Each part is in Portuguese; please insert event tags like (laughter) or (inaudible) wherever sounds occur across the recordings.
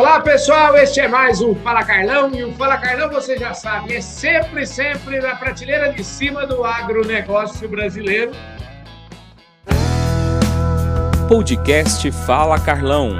Olá pessoal, este é mais um Fala Carlão e o Fala Carlão você já sabe, é sempre, sempre na prateleira de cima do agronegócio brasileiro. Podcast Fala Carlão.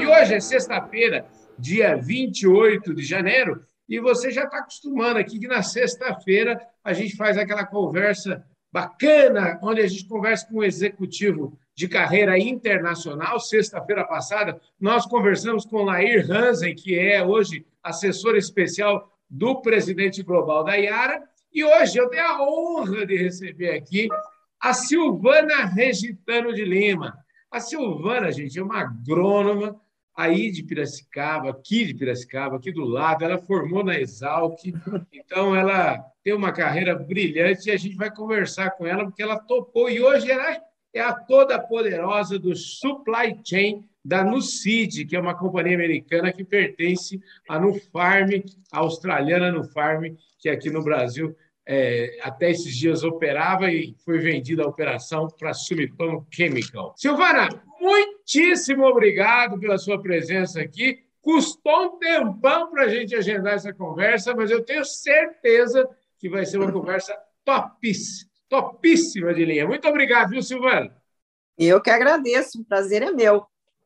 E hoje é sexta-feira, dia 28 de janeiro, e você já está acostumando aqui que na sexta-feira a gente faz aquela conversa bacana, onde a gente conversa com o executivo de carreira internacional. Sexta-feira passada, nós conversamos com Lair Hansen, que é hoje assessor especial do presidente global da Iara. E hoje eu tenho a honra de receber aqui a Silvana Regitano de Lima. A Silvana, gente, é uma agrônoma aí de Piracicaba, aqui de Piracicaba, aqui do lado. Ela formou na Exalc, então ela tem uma carreira brilhante e a gente vai conversar com ela porque ela topou. E hoje ela é a toda poderosa do supply chain da Nucid, que é uma companhia americana que pertence à Nufarm, a australiana Nufarm, que aqui no Brasil é, até esses dias operava e foi vendida a operação para a Sumitomo Chemical. Silvana, muitíssimo obrigado pela sua presença aqui. Custou um tempão para a gente agendar essa conversa, mas eu tenho certeza que vai ser uma conversa topíssima topíssima de linha. Muito obrigado, viu, Silvana? Eu que agradeço, o prazer é meu.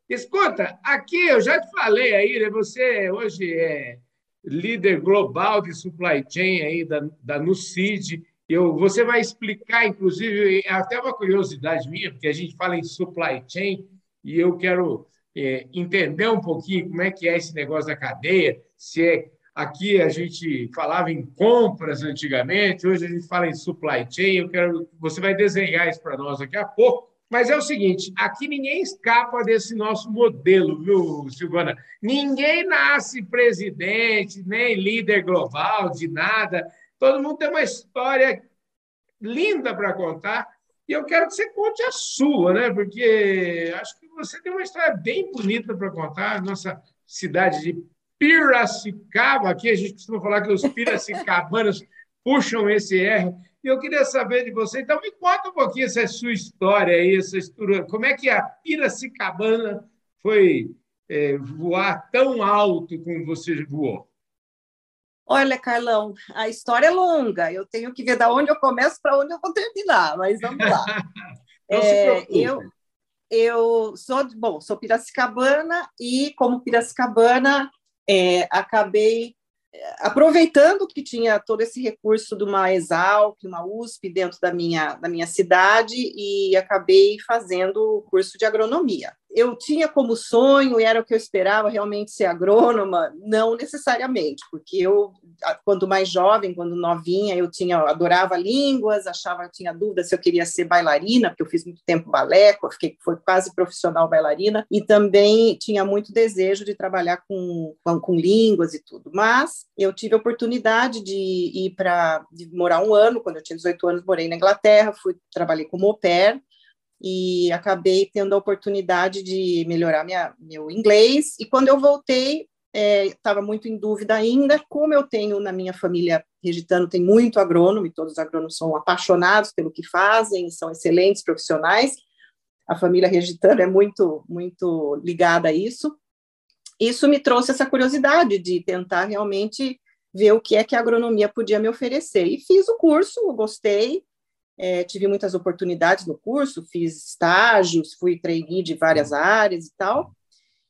Escuta, aqui eu já te falei aí, né? Você hoje é líder global de supply chain aí da, da Nucid. Eu, você vai explicar, inclusive, é até uma curiosidade minha, porque a gente fala em supply chain e eu quero é, entender um pouquinho como é que é esse negócio da cadeia, se é Aqui a gente falava em compras antigamente, hoje a gente fala em supply chain. Eu quero, você vai desenhar isso para nós daqui a pouco. Mas é o seguinte: aqui ninguém escapa desse nosso modelo, viu, Silvana? Ninguém nasce presidente, nem líder global de nada. Todo mundo tem uma história linda para contar. E eu quero que você conte a sua, né? Porque acho que você tem uma história bem bonita para contar. Nossa cidade de Piracicaba, aqui a gente costuma falar que os piracicabanos (laughs) puxam esse R. E eu queria saber de você, então me conta um pouquinho essa sua história aí, essa história, como é que a Piracicabana foi é, voar tão alto como você voou? Olha, Carlão, a história é longa. Eu tenho que ver da onde eu começo para onde eu vou terminar, mas vamos lá. (laughs) é, eu, eu sou bom, sou piracicabana e como piracicabana é, acabei é, aproveitando que tinha todo esse recurso de uma Exalc, uma USP dentro da minha, da minha cidade e acabei fazendo o curso de agronomia eu tinha como sonho e era o que eu esperava realmente ser agrônoma, não necessariamente, porque eu quando mais jovem, quando novinha, eu tinha eu adorava línguas, achava tinha dúvida se eu queria ser bailarina, porque eu fiz muito tempo balé, fiquei foi quase profissional bailarina e também tinha muito desejo de trabalhar com, com, com línguas e tudo. Mas eu tive a oportunidade de ir para morar um ano, quando eu tinha 18 anos, morei na Inglaterra, fui trabalhei como au pair e acabei tendo a oportunidade de melhorar minha, meu inglês. E quando eu voltei, estava é, muito em dúvida ainda, como eu tenho na minha família regitano, tem muito agrônomo, e todos os agrônomos são apaixonados pelo que fazem, são excelentes profissionais. A família regitana é muito, muito ligada a isso. Isso me trouxe essa curiosidade de tentar realmente ver o que é que a agronomia podia me oferecer. E fiz o curso, gostei, é, tive muitas oportunidades no curso, fiz estágios, fui trainee de várias áreas e tal,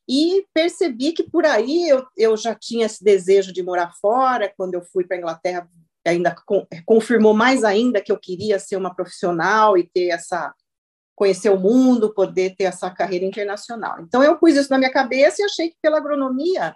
e percebi que por aí eu, eu já tinha esse desejo de morar fora, quando eu fui para a Inglaterra, ainda com, confirmou mais ainda que eu queria ser uma profissional e ter essa conhecer o mundo, poder ter essa carreira internacional. Então eu pus isso na minha cabeça e achei que pela agronomia,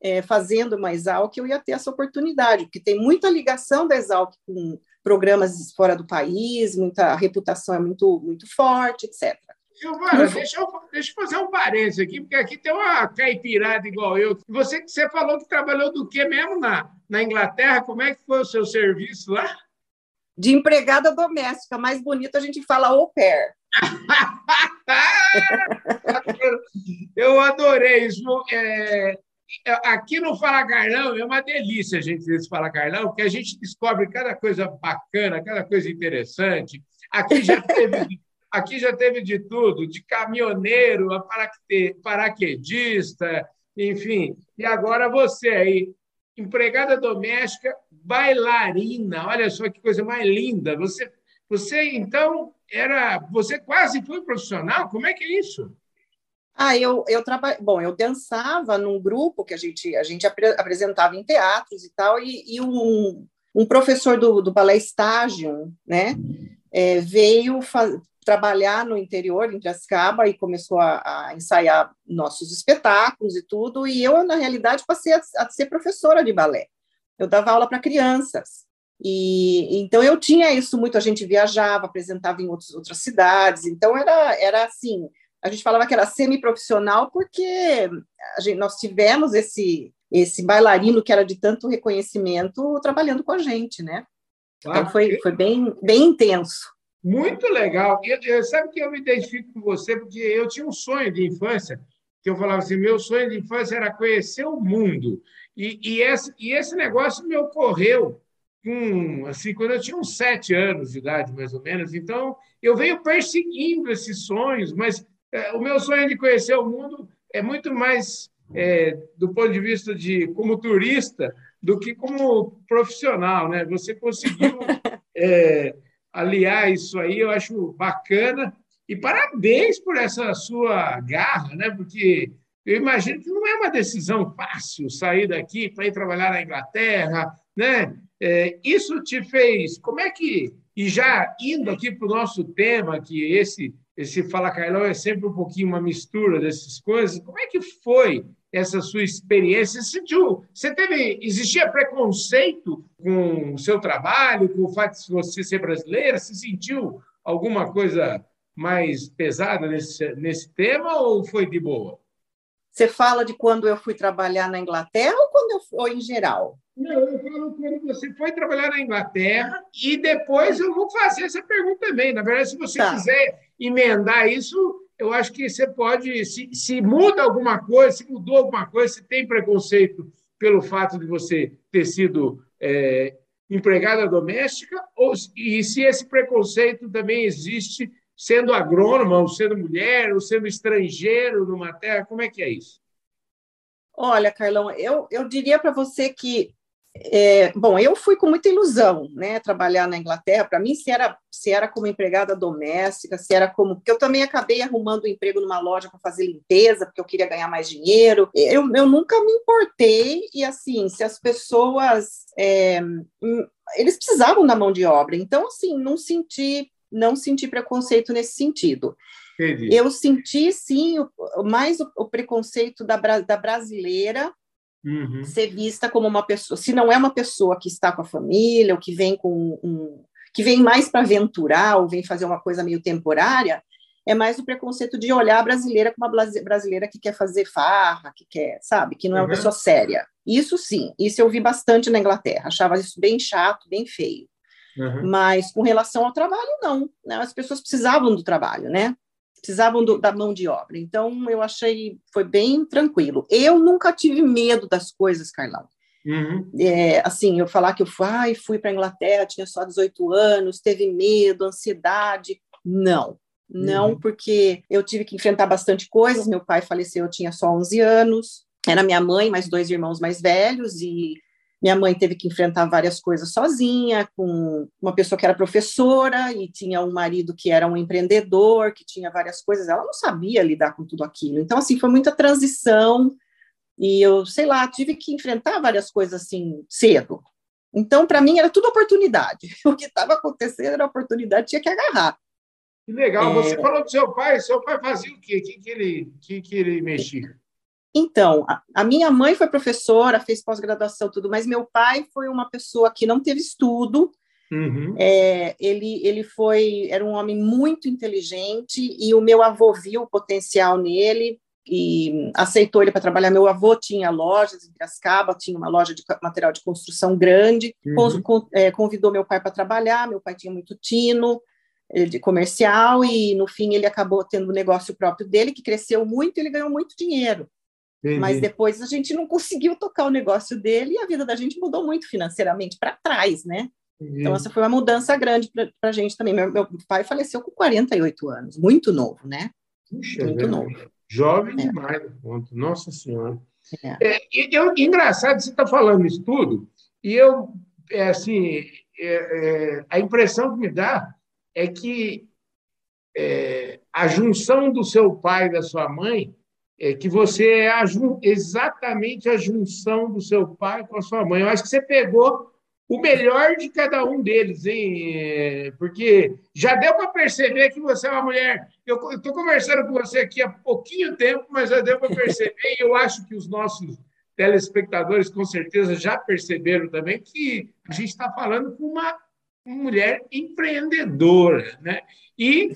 é, fazendo uma Exalc, eu ia ter essa oportunidade, porque tem muita ligação da Exalc com programas fora do país, muita a reputação é muito, muito forte, etc. Silvana, deixa eu, deixa eu fazer um parênteses aqui, porque aqui tem uma caipirada igual eu. Você, você falou que trabalhou do que mesmo na, na Inglaterra? Como é que foi o seu serviço lá? De empregada doméstica. Mais bonito a gente fala au pair. (laughs) eu adorei isso. É, aqui no Fala Carlão é uma delícia a gente ver esse Fala Carlão, porque a gente descobre cada coisa bacana, cada coisa interessante. Aqui já (laughs) teve, aqui já teve de tudo, de caminhoneiro a paraquedista, enfim. E agora você aí, empregada doméstica, bailarina. Olha só que coisa mais linda. Você, você então era, você quase foi profissional. Como é que é isso? Ah, eu, eu trabalho. Bom, eu dançava num grupo que a gente, a gente apresentava em teatros e tal, e, e um, um professor do, do balé estágio, né, é, veio trabalhar no interior, em Piracicaba, e começou a, a, ensaiar nossos espetáculos e tudo, e eu, na realidade, passei a, a ser professora de balé. Eu dava aula para crianças, e então eu tinha isso muito, a gente viajava, apresentava em outros, outras cidades, então era, era assim, a gente falava que era semi-profissional porque gente, nós tivemos esse esse bailarino que era de tanto reconhecimento trabalhando com a gente, né? Então foi, foi bem, bem intenso. Muito legal. Eu, eu, sabe que eu me identifico com você porque eu tinha um sonho de infância que eu falava assim, meu sonho de infância era conhecer o mundo. E, e, esse, e esse negócio me ocorreu com, assim, quando eu tinha uns sete anos de idade, mais ou menos. Então, eu venho perseguindo esses sonhos, mas é, o meu sonho de conhecer o mundo é muito mais é, do ponto de vista de como turista do que como profissional, né? Você conseguiu (laughs) é, aliar isso aí, eu acho bacana e parabéns por essa sua garra, né? Porque eu imagino que não é uma decisão fácil sair daqui para ir trabalhar na Inglaterra, né? É, isso te fez. Como é que e já indo aqui para o nosso tema, que esse esse Fala Carlão é sempre um pouquinho uma mistura dessas coisas. Como é que foi essa sua experiência? Você, sentiu, você teve, existia preconceito com o seu trabalho, com o fato de você ser brasileira? Você sentiu alguma coisa mais pesada nesse, nesse tema ou foi de boa? Você fala de quando eu fui trabalhar na Inglaterra ou quando eu ou em geral? Não, eu falo quando você foi trabalhar na Inglaterra e depois eu vou fazer essa pergunta também. Na verdade, se você tá. quiser emendar isso, eu acho que você pode, se, se muda alguma coisa, se mudou alguma coisa, se tem preconceito pelo fato de você ter sido é, empregada doméstica, ou, e se esse preconceito também existe sendo agrônoma, ou sendo mulher, ou sendo estrangeiro numa terra, como é que é isso? Olha, Carlão, eu, eu diria para você que é, bom, eu fui com muita ilusão, né, trabalhar na Inglaterra. Para mim, se era, se era como empregada doméstica, se era como. Porque eu também acabei arrumando um emprego numa loja para fazer limpeza, porque eu queria ganhar mais dinheiro. Eu, eu nunca me importei, e assim, se as pessoas. É, hum, eles precisavam da mão de obra, então, assim, não senti, não senti preconceito nesse sentido. Entendi. Eu senti, sim, o, mais o, o preconceito da, da brasileira uhum. ser vista como uma pessoa, se não é uma pessoa que está com a família, ou que vem com um, que vem mais para aventurar, ou vem fazer uma coisa meio temporária, é mais o preconceito de olhar a brasileira como uma brasileira que quer fazer farra, que quer, sabe, que não é uma uhum. pessoa séria. Isso sim, isso eu vi bastante na Inglaterra, achava isso bem chato, bem feio. Uhum. Mas com relação ao trabalho, não. Né? As pessoas precisavam do trabalho, né? precisavam do, da mão de obra. Então, eu achei, foi bem tranquilo. Eu nunca tive medo das coisas, Carlão. Uhum. É, assim, eu falar que eu fui, ai, fui para a Inglaterra, tinha só 18 anos, teve medo, ansiedade. Não, não, uhum. porque eu tive que enfrentar bastante coisas. Meu pai faleceu, eu tinha só 11 anos. Era minha mãe, mais dois irmãos mais velhos, e minha mãe teve que enfrentar várias coisas sozinha, com uma pessoa que era professora e tinha um marido que era um empreendedor, que tinha várias coisas. Ela não sabia lidar com tudo aquilo. Então, assim, foi muita transição e eu, sei lá, tive que enfrentar várias coisas assim cedo. Então, para mim, era tudo oportunidade. (laughs) O que estava acontecendo era oportunidade, tinha que agarrar. Que legal. É... Você falou do seu pai. Seu pai fazia o quê? O que, que, ele, que, que ele mexia? Então, a, a minha mãe foi professora, fez pós-graduação, tudo, mas meu pai foi uma pessoa que não teve estudo. Uhum. É, ele, ele foi, era um homem muito inteligente e o meu avô viu o potencial nele e aceitou ele para trabalhar. Meu avô tinha lojas em Piracicaba, tinha uma loja de material de construção grande, uhum. con, é, convidou meu pai para trabalhar. Meu pai tinha muito tino é, de comercial e no fim ele acabou tendo um negócio próprio dele que cresceu muito e ele ganhou muito dinheiro. Entendi. Mas depois a gente não conseguiu tocar o negócio dele e a vida da gente mudou muito financeiramente para trás, né? Uhum. Então, essa foi uma mudança grande para a gente também. Meu, meu, pai faleceu com 48 anos, muito novo, né? Puxa, muito velho. novo. Jovem é. demais, ponto. Nossa Senhora. É. É, eu, engraçado, você está falando isso tudo, e eu, é, assim, é, é, a impressão que me dá é que é, a junção do seu pai e da sua mãe é que você é a, exatamente a junção do seu pai com a sua mãe. Eu acho que você pegou o melhor de cada um deles, hein? É, porque já deu para perceber que você é uma mulher. Eu estou conversando com você aqui há pouquinho tempo, mas já deu para perceber, (laughs) e eu acho que os nossos telespectadores com certeza já perceberam também que a gente está falando com uma mulher empreendedora, né? E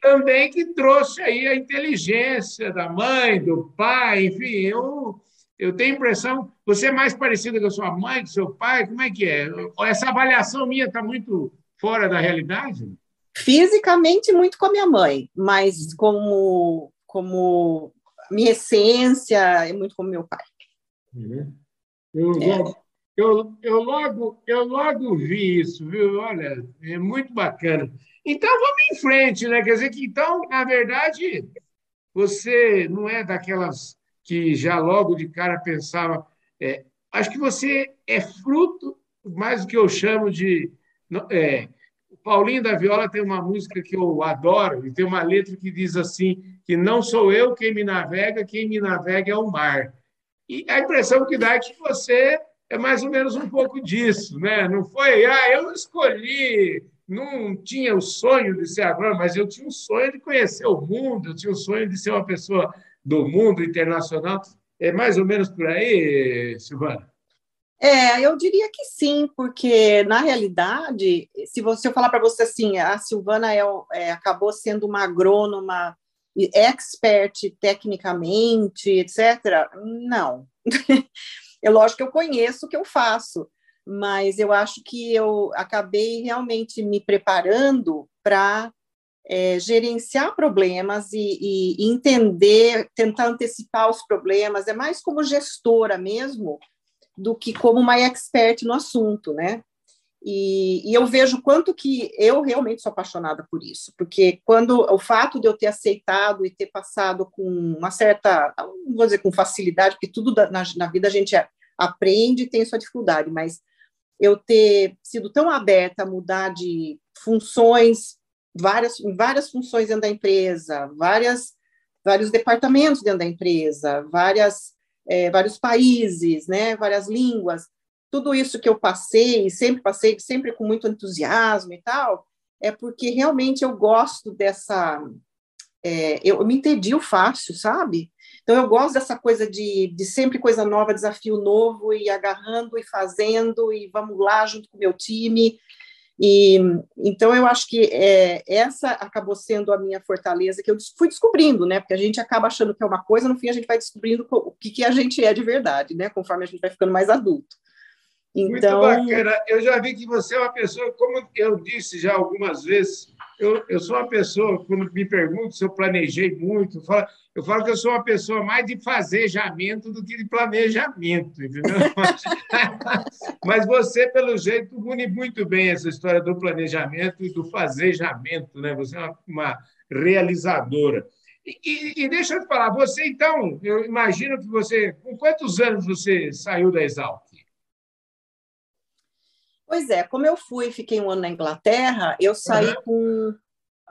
também que trouxe aí a inteligência da mãe, do pai, enfim, eu, eu tenho a impressão, você é mais parecida com a sua mãe, com seu pai, como é que é? Essa avaliação minha está muito fora da realidade? Fisicamente, muito com a minha mãe, mas como, como minha essência é muito como meu pai. Uhum. Eu, é. Eu, eu, logo, eu logo vi isso, viu? Olha, é muito bacana. Então, vamos em frente, né? Quer dizer que, então, na verdade, você não é daquelas que já logo de cara pensava. É, acho que você é fruto, mais do que eu chamo de. É, o Paulinho da Viola tem uma música que eu adoro, e tem uma letra que diz assim: que não sou eu quem me navega, quem me navega é o mar. E a impressão que dá é que você é mais ou menos um pouco disso, né? Não foi, ah, eu escolhi, não tinha o sonho de ser agrônomo, mas eu tinha o sonho de conhecer o mundo, eu tinha o sonho de ser uma pessoa do mundo internacional. É mais ou menos por aí, Silvana? É, eu diria que sim, porque na realidade, se você eu falar para você assim, a Silvana é, é, acabou sendo uma agrônoma expert tecnicamente, etc. Não. (laughs) é lógico que eu conheço o que eu faço, mas eu acho que eu acabei realmente me preparando para é, gerenciar problemas e, e, entender, tentar antecipar os problemas, é mais como gestora mesmo do que como uma expert no assunto, né? E, e, eu vejo quanto que eu realmente sou apaixonada por isso, porque quando o fato de eu ter aceitado e ter passado com uma certa, não vou dizer com facilidade, porque tudo na, na vida a gente aprende e tem sua dificuldade, mas eu ter sido tão aberta a mudar de funções, várias, várias funções dentro da empresa, várias, vários departamentos dentro da empresa, várias, é, vários países, né, várias línguas, tudo isso que eu passei, sempre passei, sempre com muito entusiasmo e tal, é porque realmente eu gosto dessa. É, eu, eu, me entedio fácil, sabe? Então eu gosto dessa coisa de, de sempre coisa nova, desafio novo, e agarrando e fazendo, e vamos lá junto com o meu time. E então eu acho que é, essa acabou sendo a minha fortaleza que eu fui descobrindo, né? Porque a gente acaba achando que é uma coisa, no fim a gente vai descobrindo o que, que a gente é de verdade, né? Conforme a gente vai ficando mais adulto. Então... Muito bacana. Eu já vi que você é uma pessoa, como eu disse já algumas vezes, eu, eu sou uma pessoa, quando me perguntam se eu planejei muito, eu falo, eu falo que eu sou uma pessoa mais de fazejamento do que de planejamento, entendeu? (laughs) Mas você, pelo jeito, une muito bem essa história do planejamento e do fazejamento, né? Você é uma, uma realizadora. E, e, e, deixa eu te falar, você então, eu imagino que você, com quantos anos você saiu da Exalc? Pois é, como eu fui, fiquei um ano na Inglaterra, eu saí uhum. com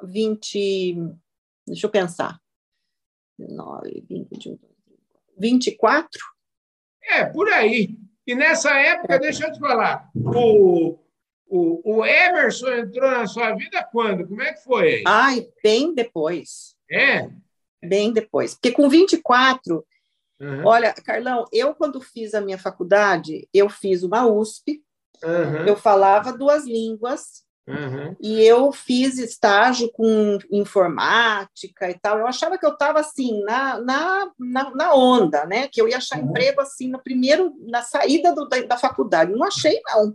20, deixa eu pensar, 19, 20, 21, 24? É, por aí. E nessa época, é. deixa eu te falar, o, o, o Emerson entrou na sua vida quando? Como é que foi? Ai, bem depois. É? Bem depois. Porque com 24, uhum. olha, Carlão, eu quando fiz a minha faculdade, eu fiz uma USP, Uhum. Eu falava duas línguas uhum. e eu fiz estágio com informática e tal. Eu achava que eu estava assim na, na, na, na, onda, né? Que eu ia achar uhum. emprego assim no primeiro, na saída do, da, da faculdade. Não achei não.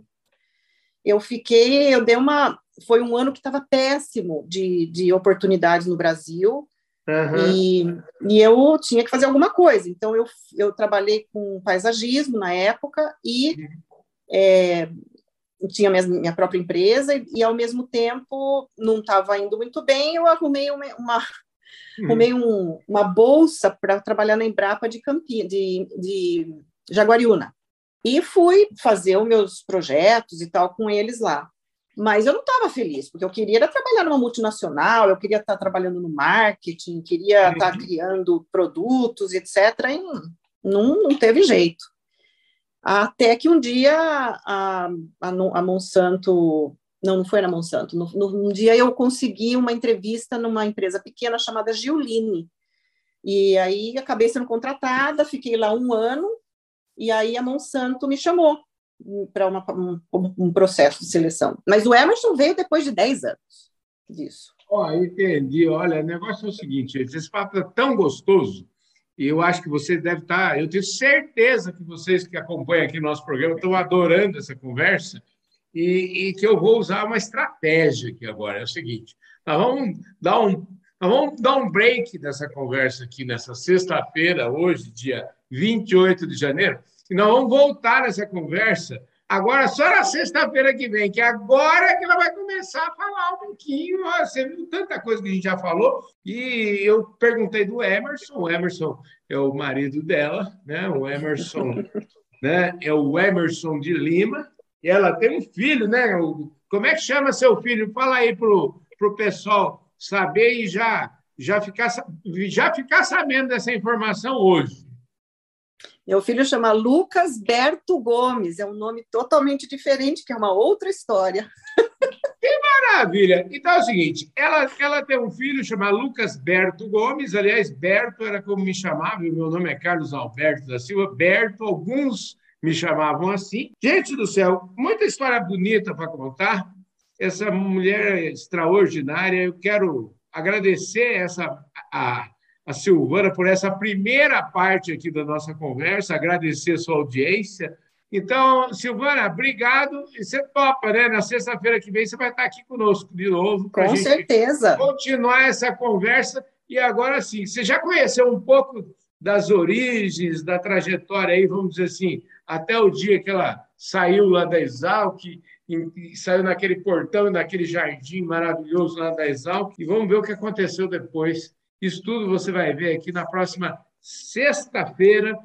Eu fiquei, eu dei uma, foi um ano que estava péssimo de, de oportunidades no Brasil. Uhum. E, e eu tinha que fazer alguma coisa. Então, eu, eu trabalhei com paisagismo na época e uhum é, tinha minha, minha própria empresa e, e, ao mesmo tempo não estava indo muito bem, eu arrumei uma, uma uhum. arrumei um, uma bolsa para trabalhar na Embrapa de Campi, de, de Jaguariúna. E fui fazer os meus projetos e tal com eles lá. Mas eu não estava feliz, porque eu queria trabalhar numa multinacional, eu queria estar trabalhando no marketing, queria estar criando produtos, etc. E não, não teve jeito. Até que um dia a, a, a Monsanto, não, não foi na Monsanto, no, no, um dia eu consegui uma entrevista numa empresa pequena chamada Giuline. E aí acabei sendo contratada, fiquei lá um ano, e aí a Monsanto me chamou para um, um, processo de seleção. Mas o Emerson veio depois de 10 anos disso. Ó, oh, entendi. Olha, o negócio é o seguinte: esse papo é tão gostoso, e eu acho que você deve estar. Tá, eu tenho certeza que vocês que acompanham aqui o nosso programa estão adorando essa conversa, e, e que eu vou usar uma estratégia aqui agora. É o seguinte: nós vamos dar um. Vamos dar um break dessa conversa aqui nessa sexta-feira, hoje, dia 28 de janeiro, e nós vamos voltar nessa conversa agora só na sexta-feira que vem, que agora que ela vai começar a falar um pouquinho. Você viu tanta coisa que a gente já falou. E eu perguntei do Emerson. O Emerson é o marido dela, né? O Emerson (laughs) né? é o Emerson de Lima. E ela tem um filho, né? Como é que chama seu filho? Fala aí pro, pro pessoal saber e já, já, ficar, já ficar sabendo dessa informação hoje. Meu filho chama Lucas Berto Gomes, é um nome totalmente diferente, que é uma outra história. Que maravilha! Então é o seguinte, ela, ela tem um filho chamado Lucas Berto Gomes, aliás, Berto era como me chamava, meu nome é Carlos Alberto da Silva, Berto, alguns me chamavam assim. Gente do céu, muita história bonita para contar, essa mulher extraordinária, eu quero agradecer essa a, a Silvana por essa primeira parte aqui da nossa conversa, agradecer a sua audiência. Então, Silvana, obrigado. E você topa, né? Na sexta-feira que vem você vai estar aqui conosco de novo. Com certeza. Continuar essa conversa. E agora sim, você já conheceu um pouco das origens, da trajetória aí, vamos dizer assim, até o dia que ela saiu lá da Exalc, saiu naquele portão, naquele jardim maravilhoso lá da Exalc, e vamos ver o que aconteceu depois isso tudo você vai ver aqui na próxima sexta-feira,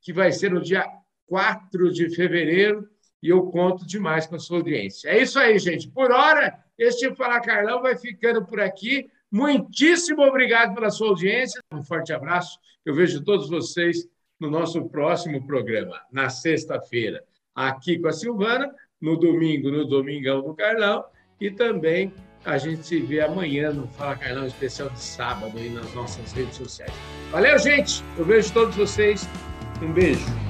que vai ser no dia 4 de fevereiro, e eu conto demais com a sua audiência. É isso aí, gente. Por hora, este Fala Carlão vai ficando por aqui. Muitíssimo obrigado pela sua audiência. Um forte abraço. Eu vejo todos vocês no nosso próximo programa, na sexta-feira, aqui com a Silvana, no domingo, no Domingão do Carlão, e também a gente se vê amanhã no Fala Carlão especial de sábado aí nas nossas redes sociais. Valeu, gente! Eu vejo todos vocês. Um beijo.